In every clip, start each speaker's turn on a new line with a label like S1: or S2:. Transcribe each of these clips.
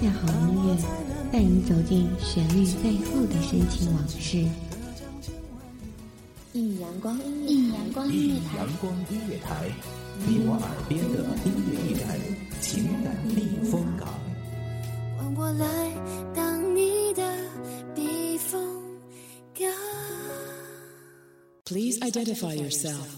S1: 下好音乐，带你走进旋律背后的深情往事。
S2: 一阳光，一阳光音乐台，
S3: 阳光音乐台，你我耳边的音乐驿站，情感避风港。
S4: 换我来当你的避风港。
S5: Please identify yourself。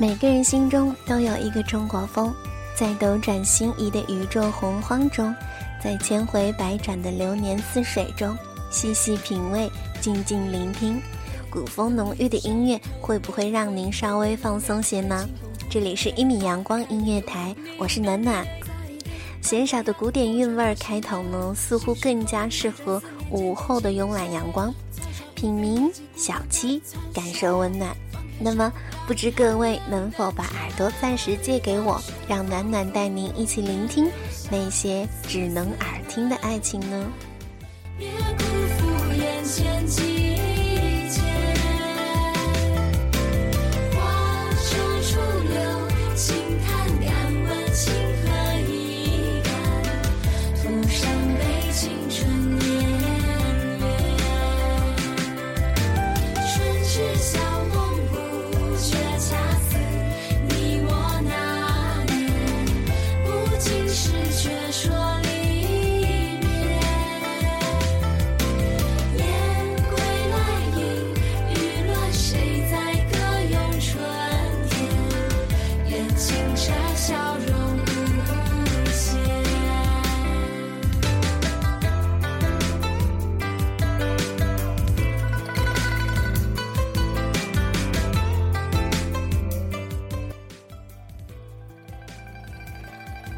S6: 每个人心中都有一个中国风，在斗转星移的宇宙洪荒中，在千回百转的流年似水中，细细品味，静静聆听，古风浓郁的音乐会不会让您稍微放松些呢？这里是一米阳光音乐台，我是暖暖。鲜少的古典韵味儿开头呢，似乎更加适合午后的慵懒阳光，品茗小憩，感受温暖。那么，不知各位能否把耳朵暂时借给我，让暖暖带您一起聆听那些只能耳听的爱情呢？
S4: 别辜负眼前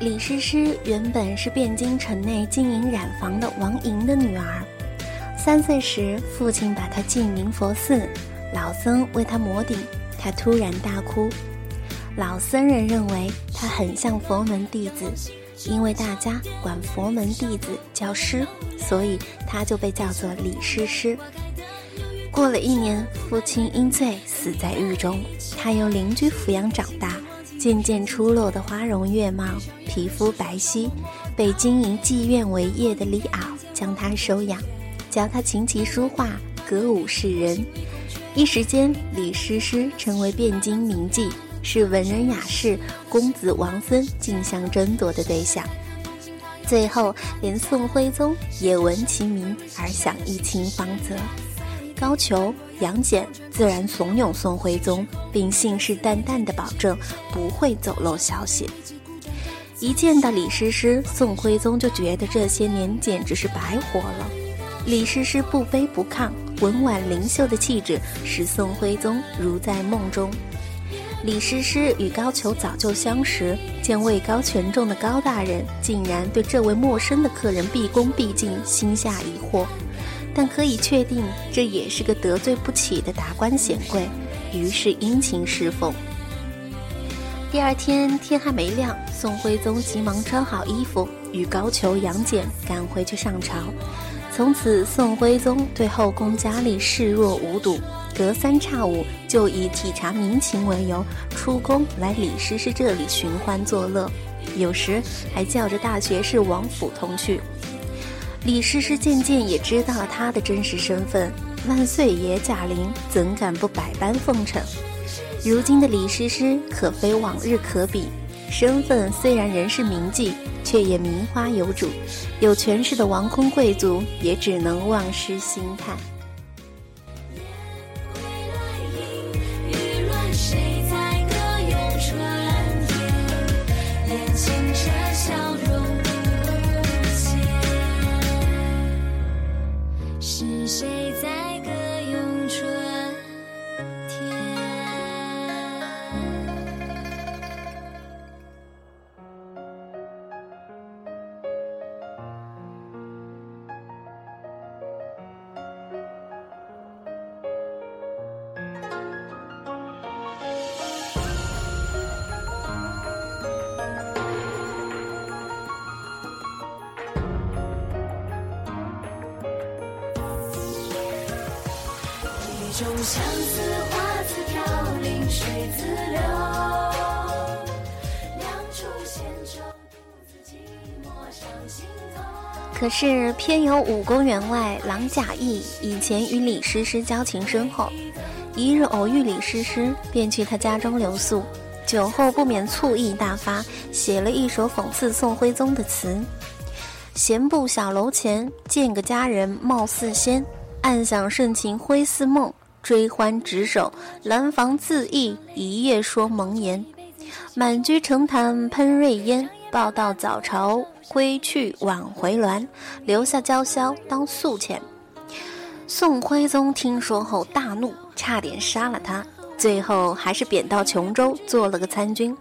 S6: 李师师原本是汴京城内经营染坊的王莹的女儿。三岁时，父亲把她进明佛寺，老僧为她磨顶，她突然大哭。老僧人认为她很像佛门弟子，因为大家管佛门弟子叫师，所以她就被叫做李师师。过了一年，父亲因罪死在狱中，她由邻居抚养长大。渐渐出落的花容月貌，皮肤白皙，被经营妓院为业的李敖将她收养，教她琴棋书画、歌舞示人。一时间，李师师成为汴京名妓，是文人雅士、公子王孙竞相争夺的对象。最后，连宋徽宗也闻其名而想一亲芳泽。高俅、杨戬自然怂恿宋徽宗，并信誓旦旦地保证不会走漏消息。一见到李师师，宋徽宗就觉得这些年简直是白活了。李师师不卑不亢、文婉灵秀的气质，使宋徽宗如在梦中。李师师与高俅早就相识，见位高权重的高大人竟然对这位陌生的客人毕恭毕敬，心下疑惑。但可以确定，这也是个得罪不起的达官显贵，于是殷勤侍奉。第二天天还没亮，宋徽宗急忙穿好衣服，与高俅、杨戬赶回去上朝。从此，宋徽宗对后宫佳丽视若无睹，隔三差五就以体察民情为由，出宫来李师师这里寻欢作乐，有时还叫着大学士王府同去。李师师渐渐也知道了他的真实身份，万岁爷驾临，怎敢不百般奉承？如今的李师师可非往日可比，身份虽然仍是名妓，却也名花有主，有权势的王公贵族也只能望失心叹。
S4: 种相思花自飘零水自流，两处闲愁独自寂寞上心头。
S6: 可是偏有武功员外郎贾谊以前与李师师交情深厚，一日偶遇李师师，便去他家中留宿。酒后不免醋意大发，写了一首讽刺宋徽宗的词：“闲步小楼前，见个佳人貌似仙，暗想盛情挥似梦，追欢执手，兰房自缢，一夜说蒙言。满居城坛喷瑞烟，报到早朝归去晚回銮，留下娇羞当宿钱。”宋徽宗听说后大怒，差点杀了他。最后还是贬到琼州做了个参军。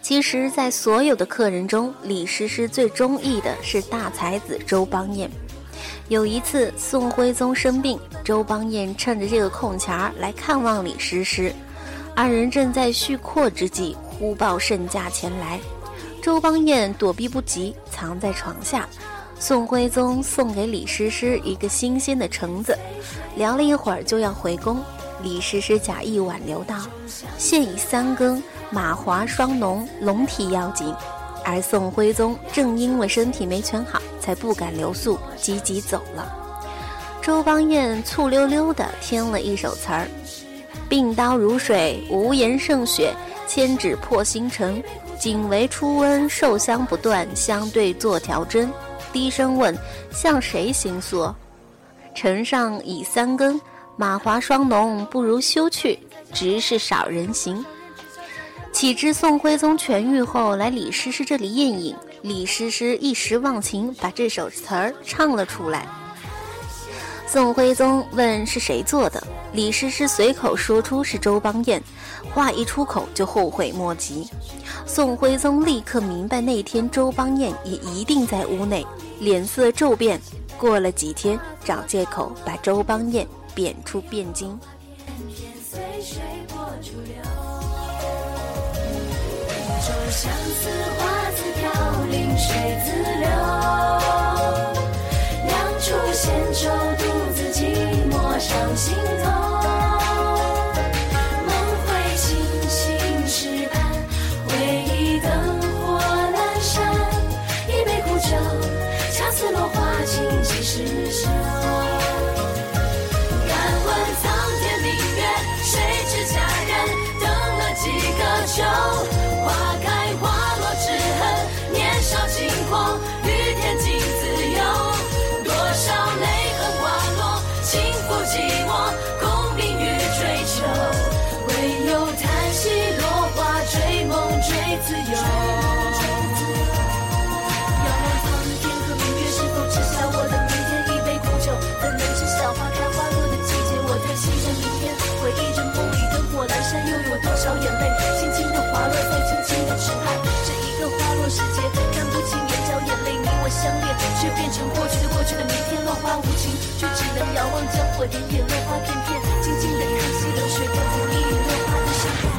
S6: 其实，在所有的客人中，李师师最中意的是大才子周邦彦。有一次，宋徽宗生病，周邦彦趁着这个空闲儿来看望李师师。二人正在叙阔之际，忽报圣驾前来。周邦彦躲避不及，藏在床下。宋徽宗送给李师师一个新鲜的橙子，聊了一会儿就要回宫。李师师假意挽留道：“现已三更，马华双浓，龙体要紧。”而宋徽宗正因为身体没全好，才不敢留宿，急急走了。周邦彦醋溜溜地添了一首词儿：“病刀如水，无言胜雪；千指破星辰，仅为初温，受香不断，相对作条针。”低声问：“向谁行诉？”城上已三更。马华霜浓，不如休去，直是少人行。岂知宋徽宗痊愈后来李师师这里宴饮，李师师一时忘情，把这首词儿唱了出来。宋徽宗问是谁做的，李师师随口说出是周邦彦，话一出口就后悔莫及。宋徽宗立刻明白那天周邦彦也一定在屋内，脸色骤变。过了几天，找借口把周邦彦。贬出汴京。
S4: 愁相思花自飘零水自流，两处闲愁独自寂寞上心相恋，却变成过去的过去的明天，落花无情，却只能遥望江火点点，落花片片，静静的看溪流水，不经意落花的伤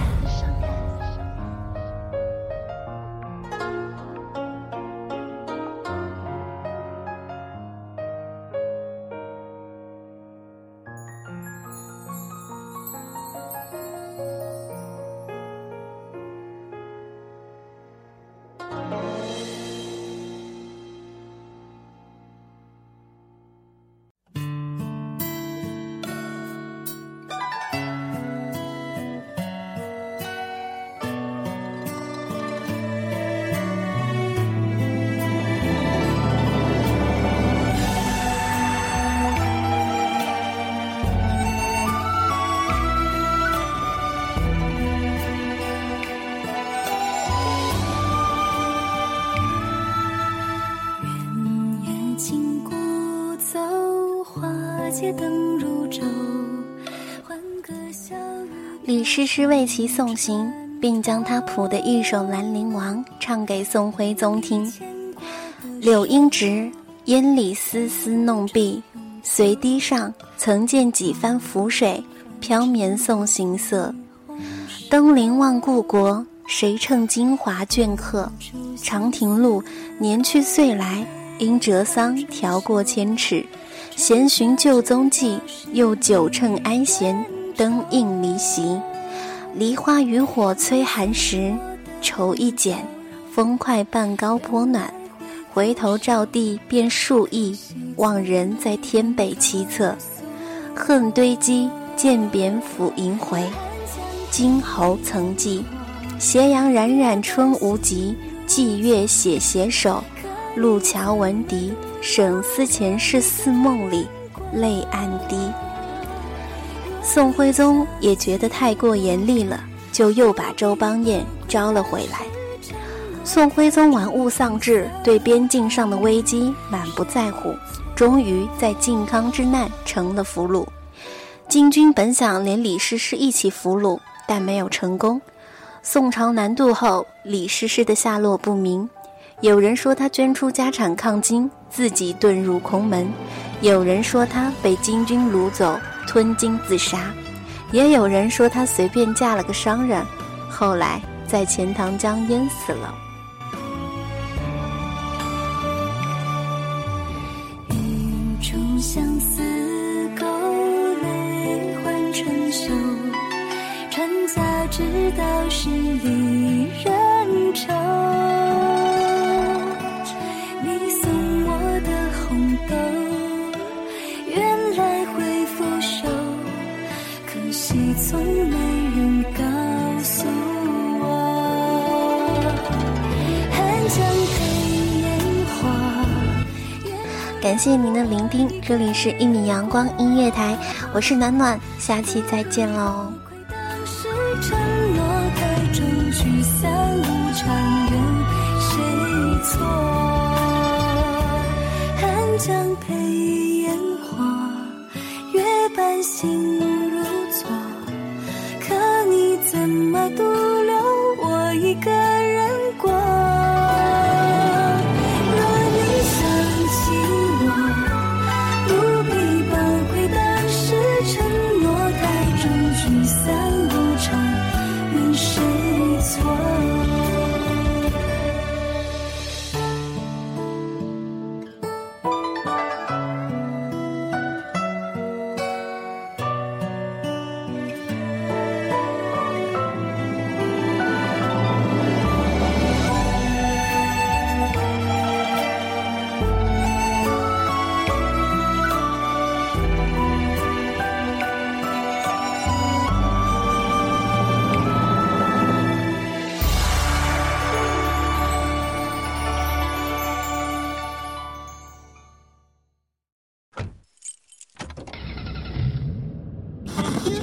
S4: 感。
S6: 李师师为其送行，并将他谱的一首《兰陵王》唱给宋徽宗听。柳阴直，烟里丝丝弄碧，随堤上曾见几番浮水，飘绵送行色。登临望故国，谁乘金华镌刻？长亭路，年去岁来，因折桑调过千尺。闲寻旧踪迹，又久乘哀弦，灯映离席。梨花渔火催寒食，愁一剪，风快半高坡暖。回头照地便数亿，望人在天北凄侧。恨堆积，渐贬抚萦回。今侯曾记，斜阳冉冉春无极。霁月写携手，路桥闻笛。省思前世似梦里，泪暗滴。宋徽宗也觉得太过严厉了，就又把周邦彦招了回来。宋徽宗玩物丧志，对边境上的危机满不在乎，终于在靖康之难成了俘虏。金军本想连李师师一起俘虏，但没有成功。宋朝南渡后，李师师的下落不明。有人说他捐出家产抗金，自己遁入空门；有人说他被金军掳走，吞金自杀；也有人说他随便嫁了个商人，后来在钱塘江淹死了。
S4: 相思勾泪换春秋，传家之道是离人愁。
S6: 感谢您的聆听，这里是一米阳光音乐台，我是暖暖，下期再见喽。